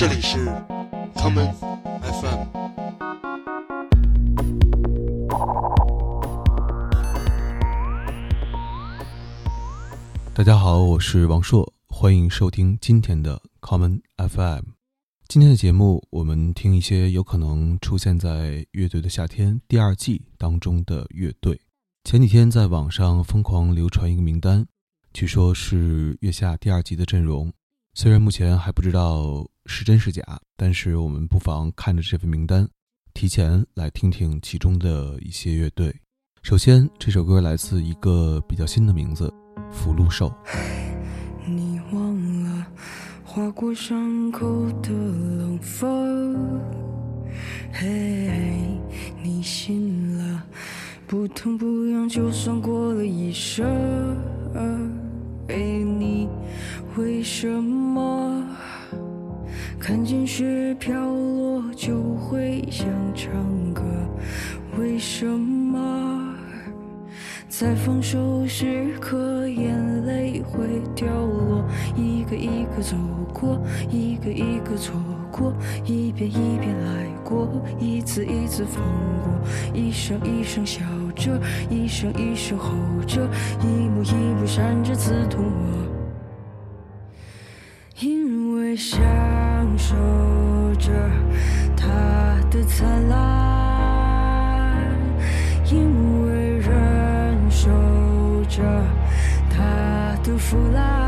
这里是 common FM。大家好，我是王硕，欢迎收听今天的 common FM。今天的节目，我们听一些有可能出现在《乐队的夏天》第二季当中的乐队。前几天在网上疯狂流传一个名单，据说是《月下》第二集的阵容。虽然目前还不知道是真是假，但是我们不妨看着这份名单，提前来听听其中的一些乐队。首先，这首歌来自一个比较新的名字——福禄寿。你忘了划过伤口的冷风，嘿，你信了不痛不痒就算过了一生，嘿，你为什么看见雪飘落就会想唱歌？为什么？在放手时刻，眼泪会掉落，一个一个走过，一个一个错过，一遍一遍来过，一次一次放过，一声一声笑着，一声一声吼着，一幕一幕闪着刺痛我，享受着它的灿烂，因为。忍受着它的腐烂，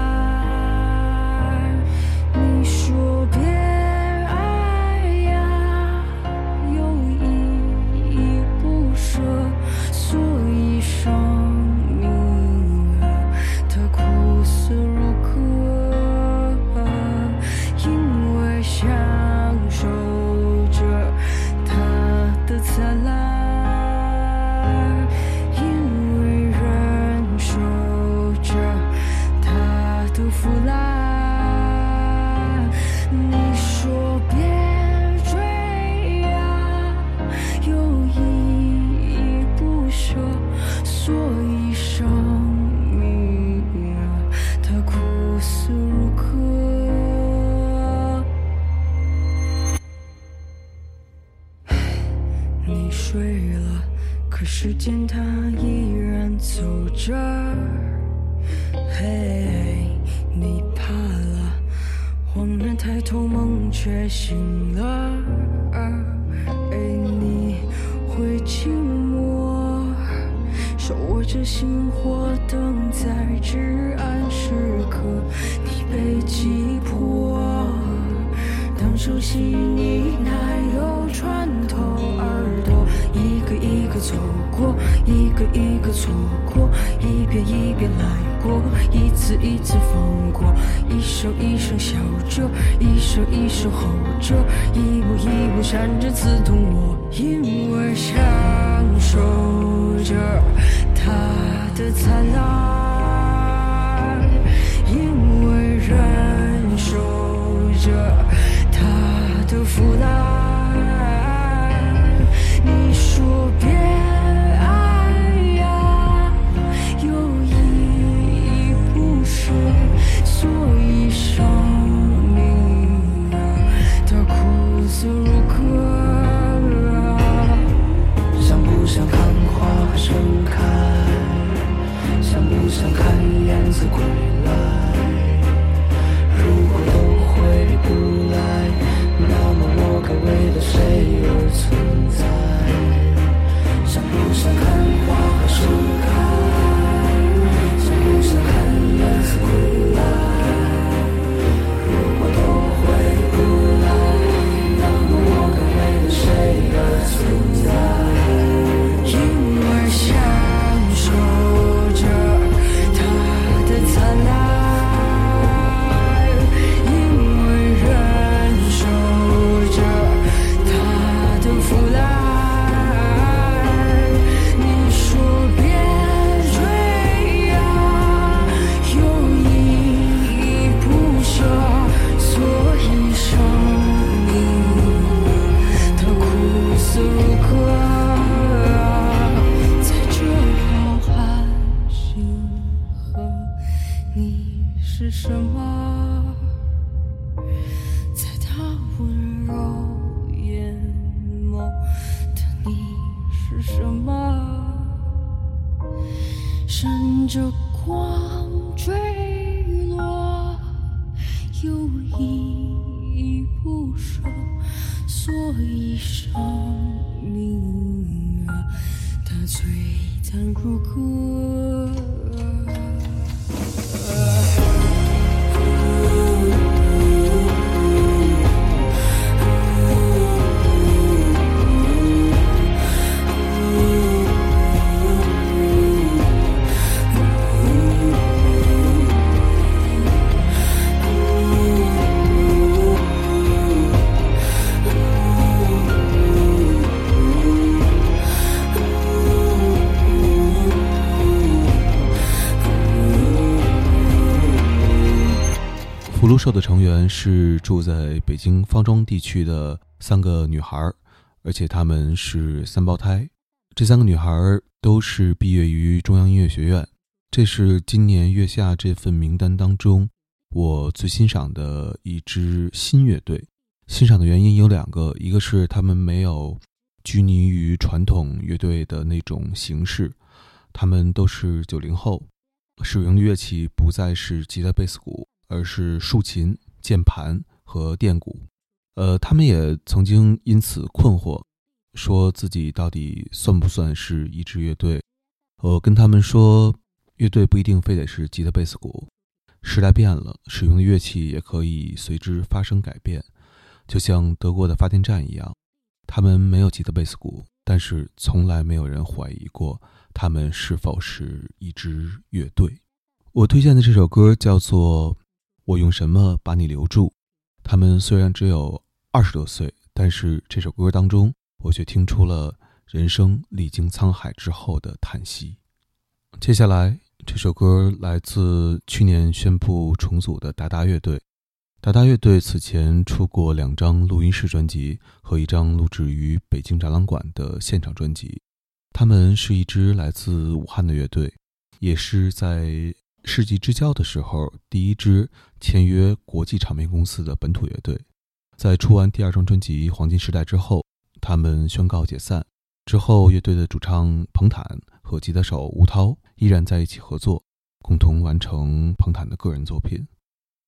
了，可时间它依然走着，嘿，你怕了，恍然抬头梦却醒了，哎，你会寂寞，手握着星火等在至暗时刻，你被击破，当熟悉你奶油穿透，个一个走。过一个一个错过，一遍一遍来过，一次一次放过，一声一声笑着，一声一声吼着，一幕一幕闪着刺痛我，因为享受着它的灿烂，因为忍受着它的腐烂，不变生命啊，它璀璨如歌。福禄寿的成员是住在北京方庄地区的三个女孩，而且她们是三胞胎。这三个女孩都是毕业于中央音乐学院。这是今年月下这份名单当中我最欣赏的一支新乐队。欣赏的原因有两个，一个是他们没有拘泥于传统乐队的那种形式，他们都是九零后，使用的乐器不再是吉他、贝斯、鼓。而是竖琴、键盘和电鼓，呃，他们也曾经因此困惑，说自己到底算不算是一支乐队？我跟他们说，乐队不一定非得是吉他、贝斯、鼓，时代变了，使用的乐器也可以随之发生改变。就像德国的发电站一样，他们没有吉他、贝斯、鼓，但是从来没有人怀疑过他们是否是一支乐队。我推荐的这首歌叫做。我用什么把你留住？他们虽然只有二十多岁，但是这首歌当中，我却听出了人生历经沧海之后的叹息。接下来，这首歌来自去年宣布重组的达达乐队。达达乐队此前出过两张录音室专辑和一张录制于北京展览馆的现场专辑。他们是一支来自武汉的乐队，也是在。世纪之交的时候，第一支签约国际唱片公司的本土乐队，在出完第二张专辑《黄金时代》之后，他们宣告解散。之后，乐队的主唱彭坦和吉他手吴涛依然在一起合作，共同完成彭坦的个人作品。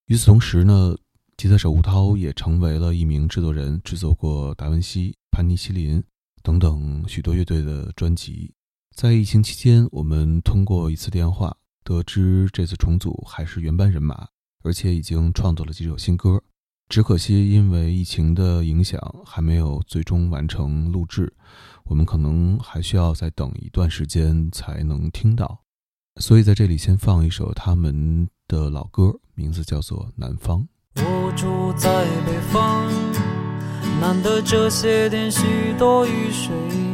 与此同时呢，吉他手吴涛也成为了一名制作人，制作过达文西、潘尼西林等等许多乐队的专辑。在疫情期间，我们通过一次电话。得知这次重组还是原班人马，而且已经创作了几首新歌，只可惜因为疫情的影响，还没有最终完成录制。我们可能还需要再等一段时间才能听到，所以在这里先放一首他们的老歌，名字叫做《南方》。我住在北方，难得这些天许多雨水。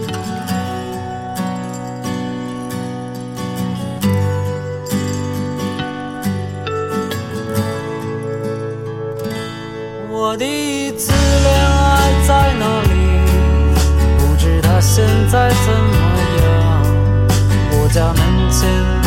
现在怎么样？我家门前。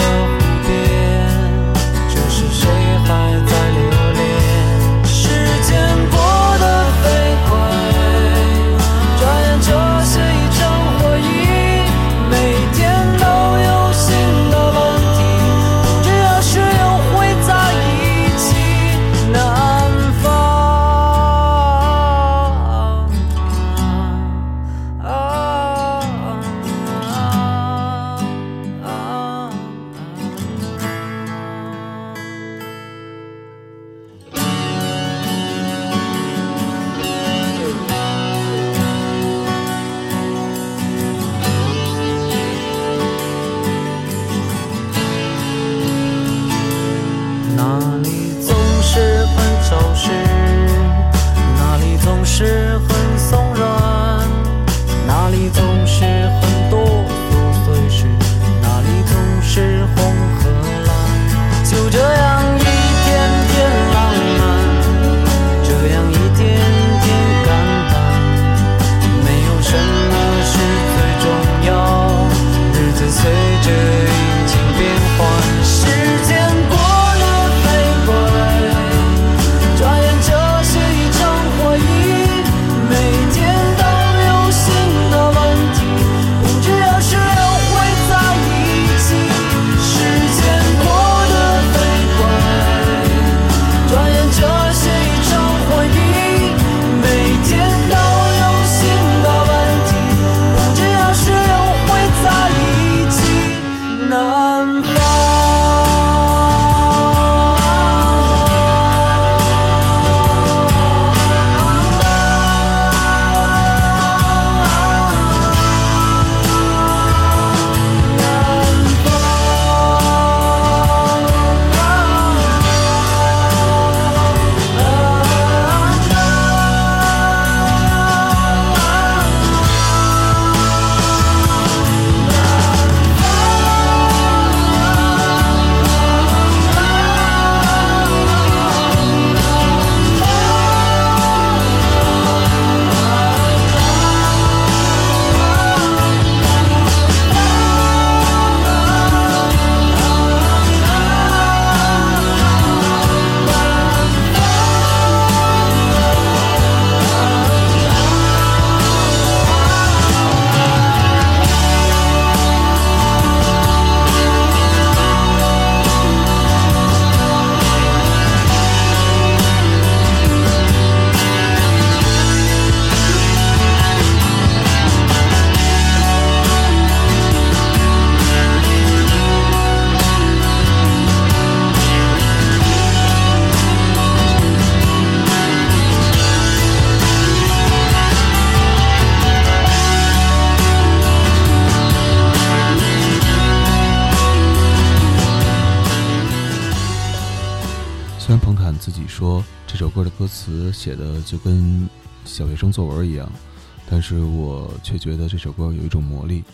词写的就跟小学生作文一样，但是我却觉得这首歌有一种魔力。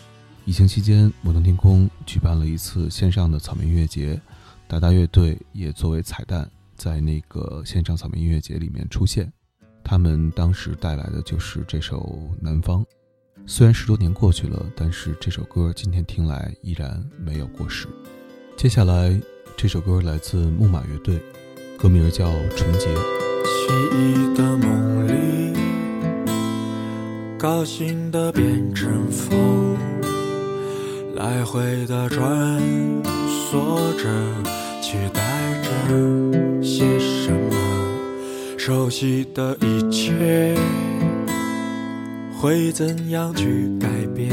疫情期间，摩登天空举办了一次线上的草莓音乐节，达达乐队也作为彩蛋在那个线上草莓音乐节里面出现。他们当时带来的就是这首《南方》。虽然十多年过去了，但是这首歌今天听来依然没有过时。接下来这首歌来自木马乐队，歌名叫《纯洁》。记忆的梦里，高兴的变成风，来回的穿梭着，期待着些什么？熟悉的一切。会怎样去改变？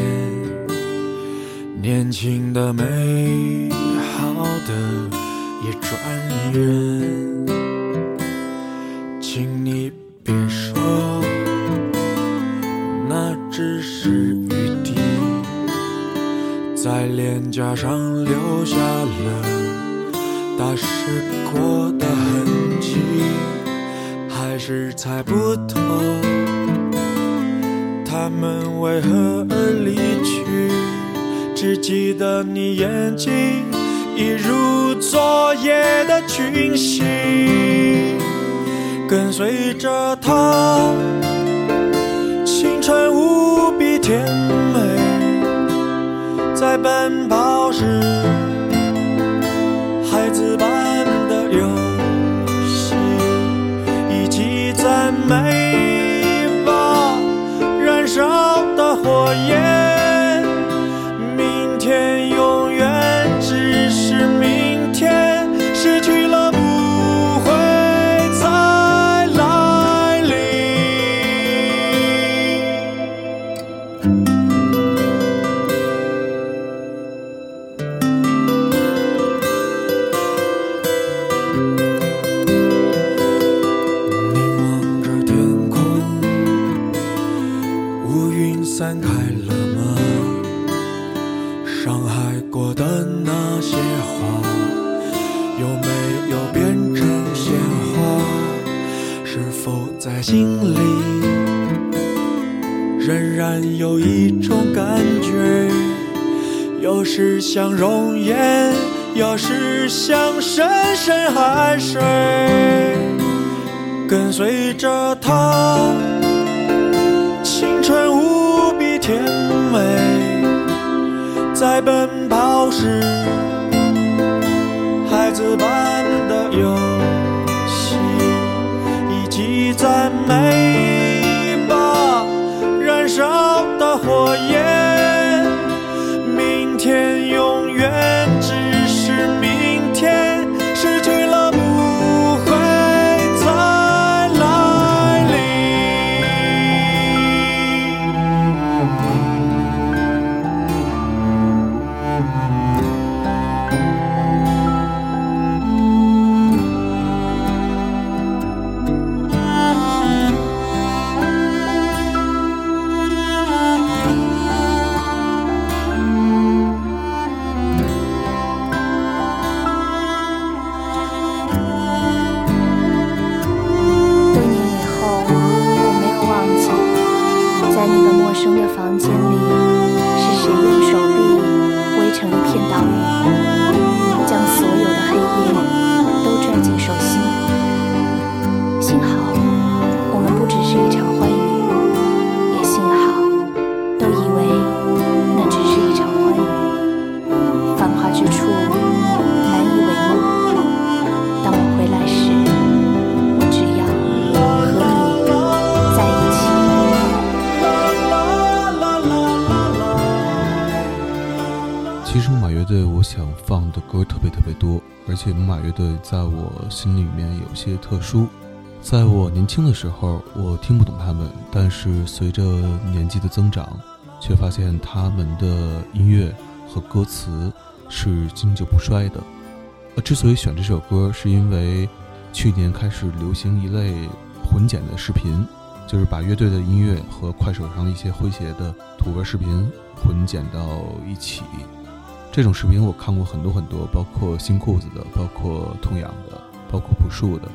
年轻的、美好的也转眼，请你别说，那只是雨滴，在脸颊上留下了打湿过的痕迹，还是猜不透。他们为何而离去？只记得你眼睛一如昨夜的群星，跟随着他，青春无比甜美，在奔跑时，像熔岩，有时像深深海水，跟随着它。青春无比甜美，在奔心里面有些特殊。在我年轻的时候，我听不懂他们，但是随着年纪的增长，却发现他们的音乐和歌词是经久不衰的。呃，之所以选这首歌，是因为去年开始流行一类混剪的视频，就是把乐队的音乐和快手上一些诙谐的土味视频混剪到一起。这种视频我看过很多很多，包括新裤子的，包括痛痒的，包括朴树的。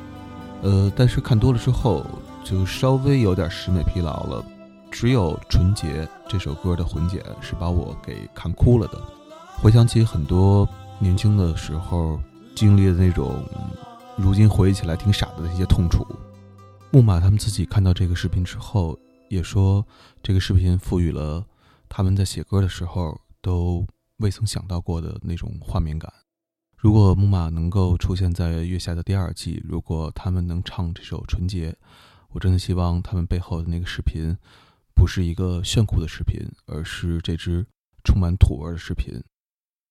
呃，但是看多了之后，就稍微有点审美疲劳了。只有《纯洁》这首歌的混剪是把我给看哭了的。回想起很多年轻的时候经历的那种，如今回忆起来挺傻的那些痛楚。木马他们自己看到这个视频之后，也说这个视频赋予了他们在写歌的时候都未曾想到过的那种画面感。如果木马能够出现在《月下》的第二季，如果他们能唱这首《纯洁》，我真的希望他们背后的那个视频。不是一个炫酷的视频，而是这支充满土味的视频。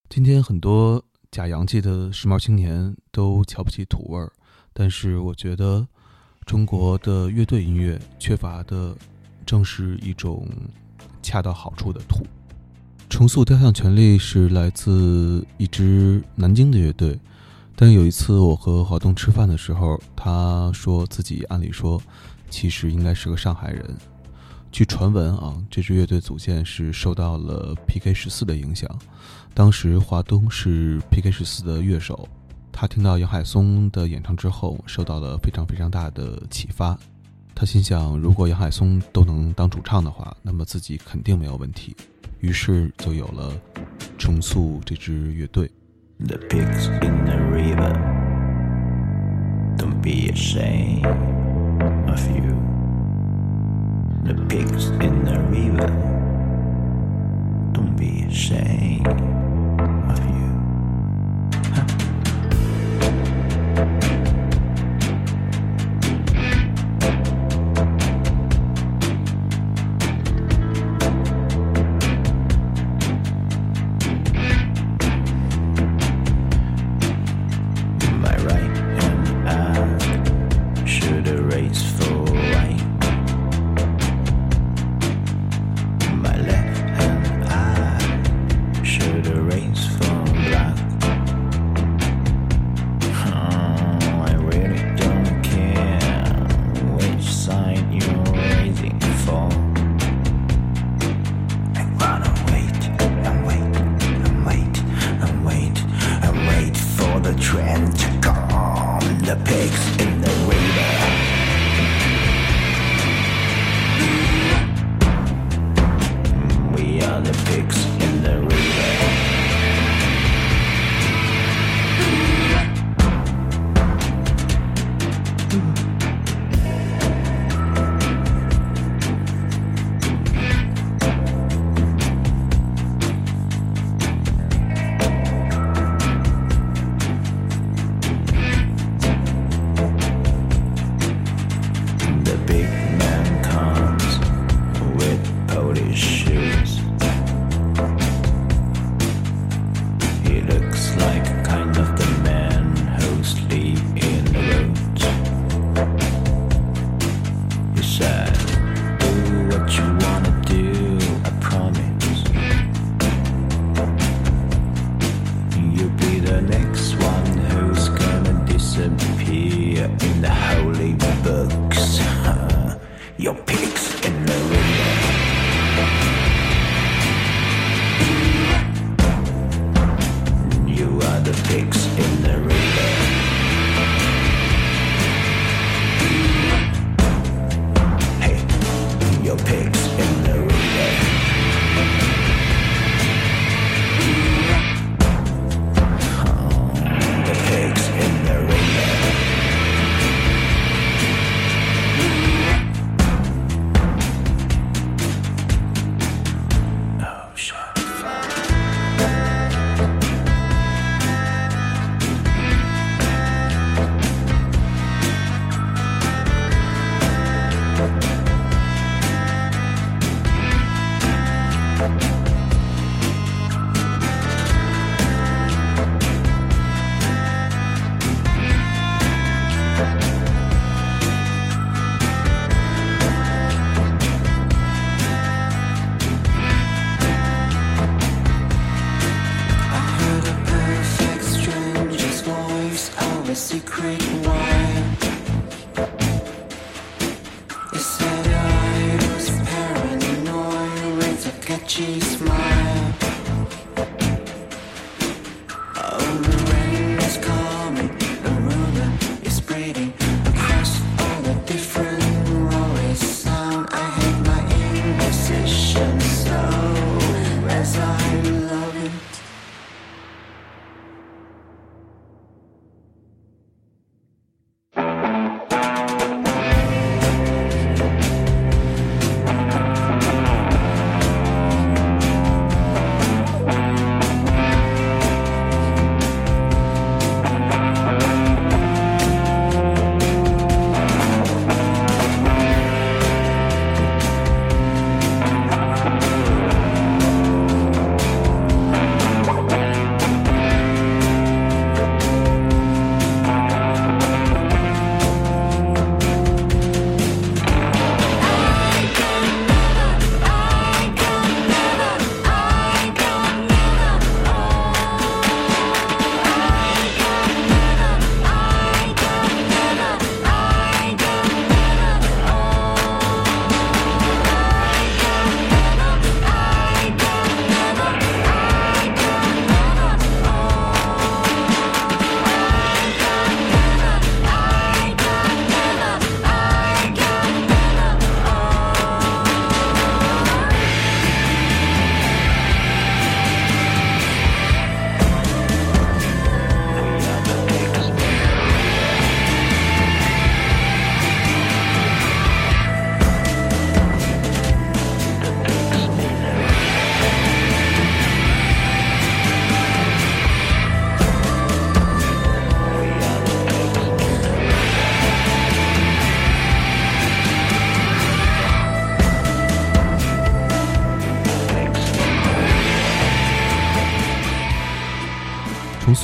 今天很多假洋气的时髦青年都瞧不起土味儿，但是我觉得中国的乐队音乐缺乏的正是一种恰到好处的土。重塑雕像权利是来自一支南京的乐队，但有一次我和华东吃饭的时候，他说自己按理说其实应该是个上海人。据传闻啊，这支乐队组建是受到了 PK 十四的影响。当时华东是 PK 十四的乐手，他听到杨海松的演唱之后，受到了非常非常大的启发。他心想，如果杨海松都能当主唱的话，那么自己肯定没有问题。于是就有了重塑这支乐队。The pigs in the river, don't be ashamed of you. the pigs in the river. Don't be ashamed of you. calm the pigs in the river. We are the pigs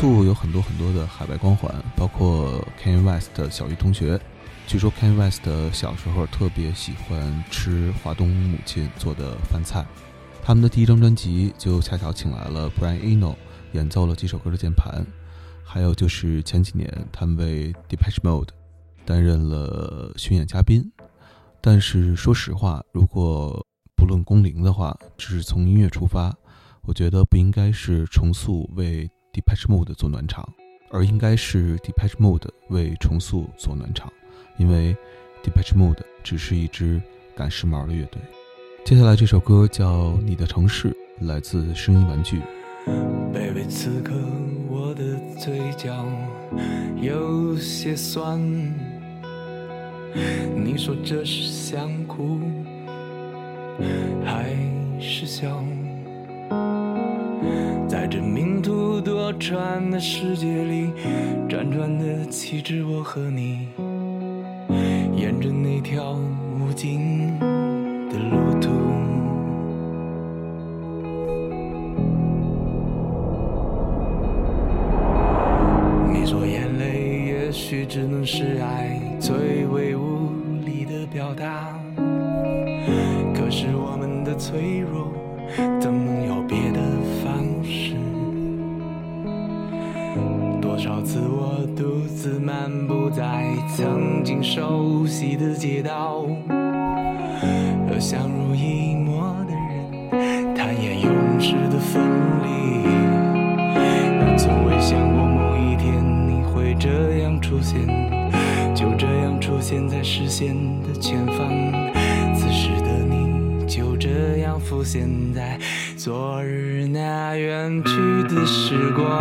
重塑有很多很多的海外光环，包括 Kanye West 的小鱼同学。据说 Kanye West 小时候特别喜欢吃华东母亲做的饭菜。他们的第一张专辑就恰巧请来了 Brian Eno 演奏了几首歌的键盘。还有就是前几年他们为 Depeche Mode 担任了巡演嘉宾。但是说实话，如果不论工龄的话，只是从音乐出发，我觉得不应该是重塑为 Depeche Mode 做暖场，而应该是 Depeche Mode 为重塑做暖场，因为 Depeche Mode 只是一支赶时髦的乐队。接下来这首歌叫《你的城市》，来自声音玩具。baby，此刻我的嘴角有些酸。你说这是想哭还是笑？转的世界里，辗转的岂止我和你，沿着那条无尽的路途。你说眼泪也许只能是爱最为无力的表达，可是我们的脆弱漫步在曾经熟悉的街道，和相濡以沫的人坦言永世的分离。但从未想过某一天你会这样出现，就这样出现在视线的前方。此时的你就这样浮现在昨日那远去的时光。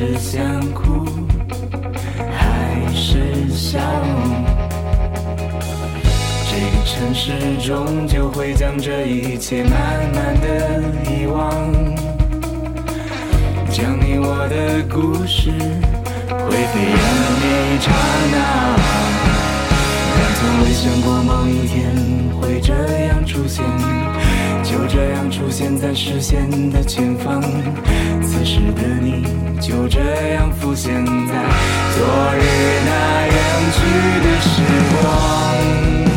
是想哭还是笑？这个城市终究会将这一切慢慢的遗忘，将你我的故事视线的前方。此时的你就这样浮现在昨日那远去的时光。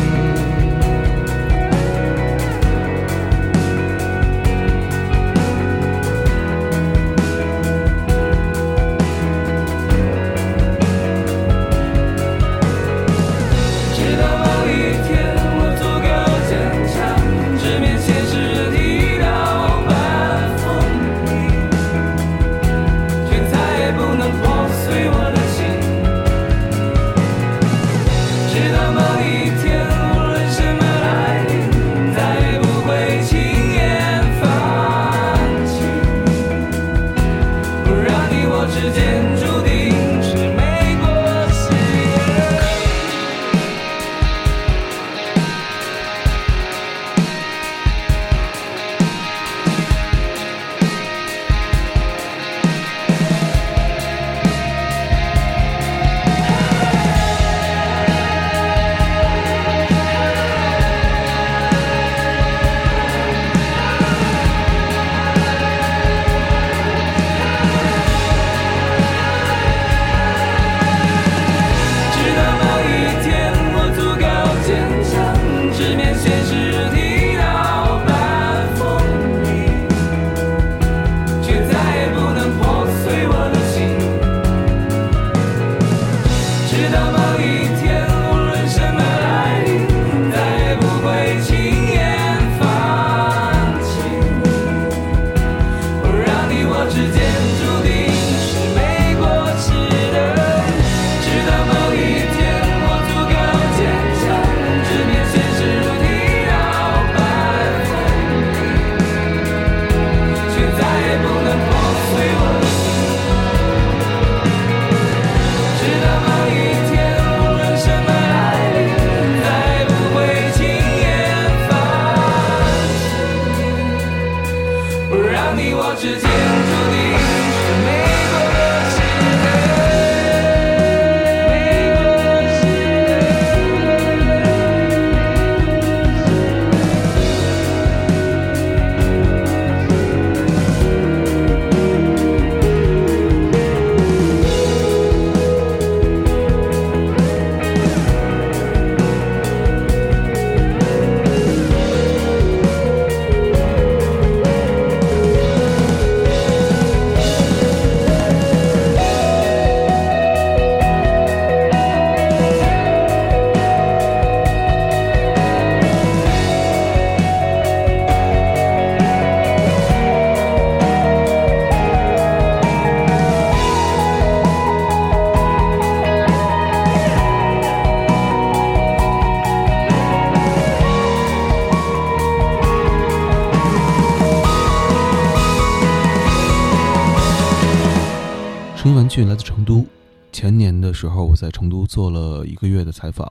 声音玩具来自成都。前年的时候，我在成都做了一个月的采访，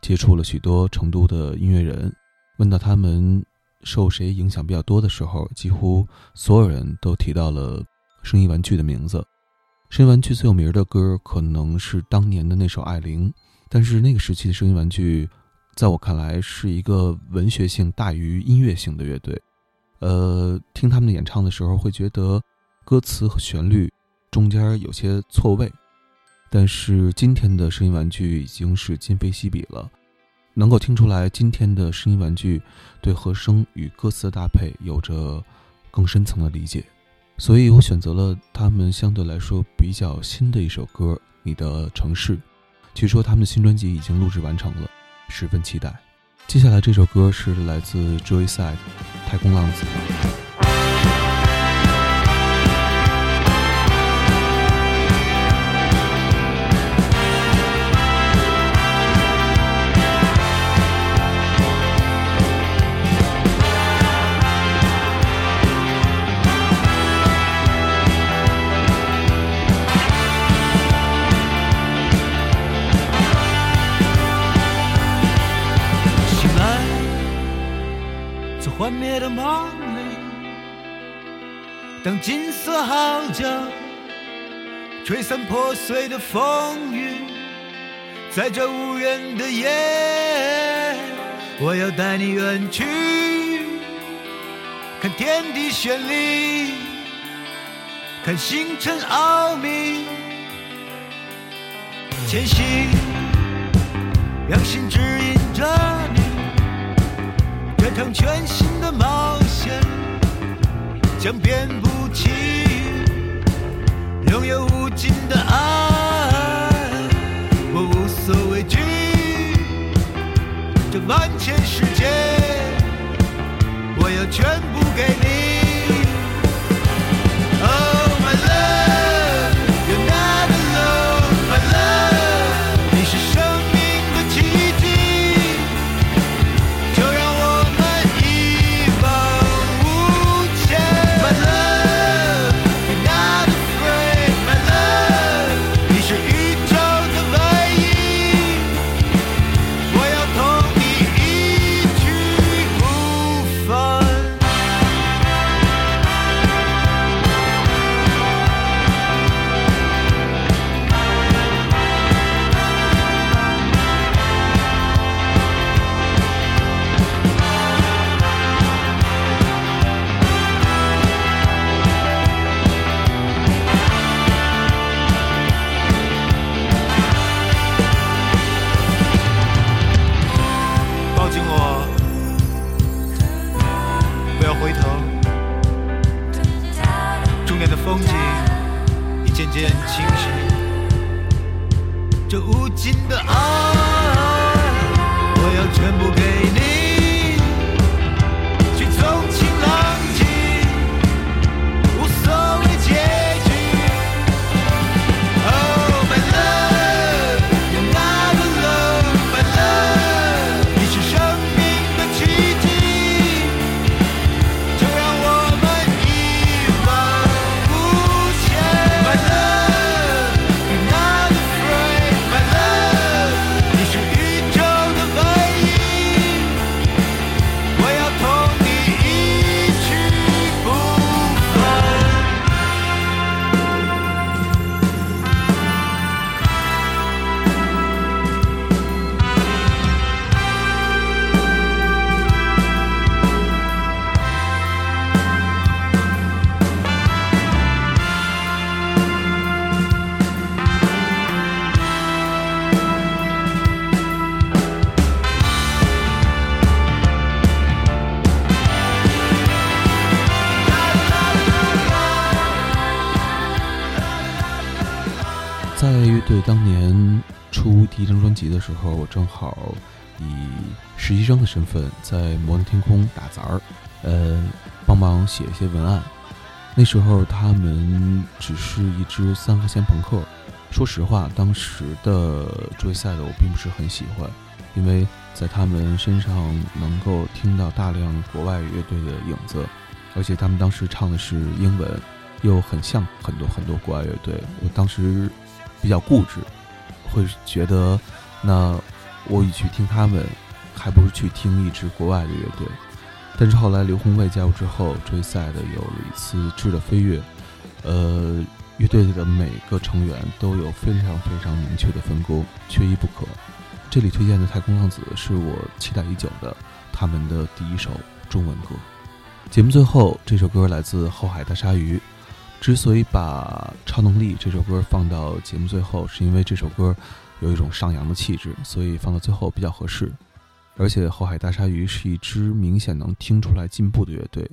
接触了许多成都的音乐人。问到他们受谁影响比较多的时候，几乎所有人都提到了声音玩具的名字。声音玩具最有名的歌可能是当年的那首《爱玲》，但是那个时期的声音玩具，在我看来是一个文学性大于音乐性的乐队。呃，听他们的演唱的时候，会觉得歌词和旋律中间有些错位。但是今天的声音玩具已经是今非昔比了，能够听出来今天的声音玩具对和声与歌词的搭配有着更深层的理解，所以我选择了他们相对来说比较新的一首歌《你的城市》。据说他们的新专辑已经录制完成了，十分期待。接下来这首歌是来自 Joyside 太空浪子。吹散破碎的风雨，在这无人的夜，我要带你远去，看天地绚丽，看星辰奥秘，前行。让心指引着你，这场全新的冒险将遍布，拥有无尽的爱，我无所畏惧。这万千世界，我要全部给好以实习生的身份在摩登天空打杂儿，呃，帮忙写一些文案。那时候他们只是一支三和弦朋克，说实话，当时的追赛的我并不是很喜欢，因为在他们身上能够听到大量国外乐队的影子，而且他们当时唱的是英文，又很像很多很多国外乐队。我当时比较固执，会觉得那我与其听他们，还不如去听一支国外的乐队。但是后来刘宏卫加入之后，追赛的有了一次质的飞跃。呃，乐队的每个成员都有非常非常明确的分工，缺一不可。这里推荐的《太空浪子》是我期待已久的他们的第一首中文歌。节目最后，这首歌来自后海大鲨鱼。之所以把《超能力》这首歌放到节目最后，是因为这首歌有一种上扬的气质，所以放到最后比较合适。而且后海大鲨鱼是一支明显能听出来进步的乐队。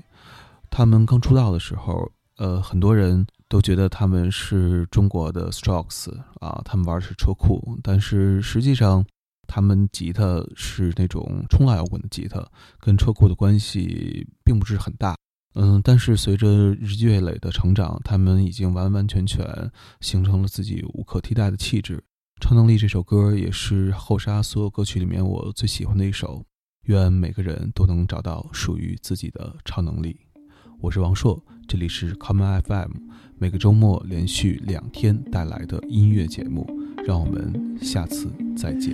他们刚出道的时候，呃，很多人都觉得他们是中国的 Strokes 啊，他们玩的是车库，但是实际上，他们吉他是那种冲浪摇滚的吉他，跟车库的关系并不是很大。嗯，但是随着日积月累的成长，他们已经完完全全形成了自己无可替代的气质。超能力这首歌也是后沙所有歌曲里面我最喜欢的一首。愿每个人都能找到属于自己的超能力。我是王硕，这里是 Common FM，每个周末连续两天带来的音乐节目。让我们下次再见。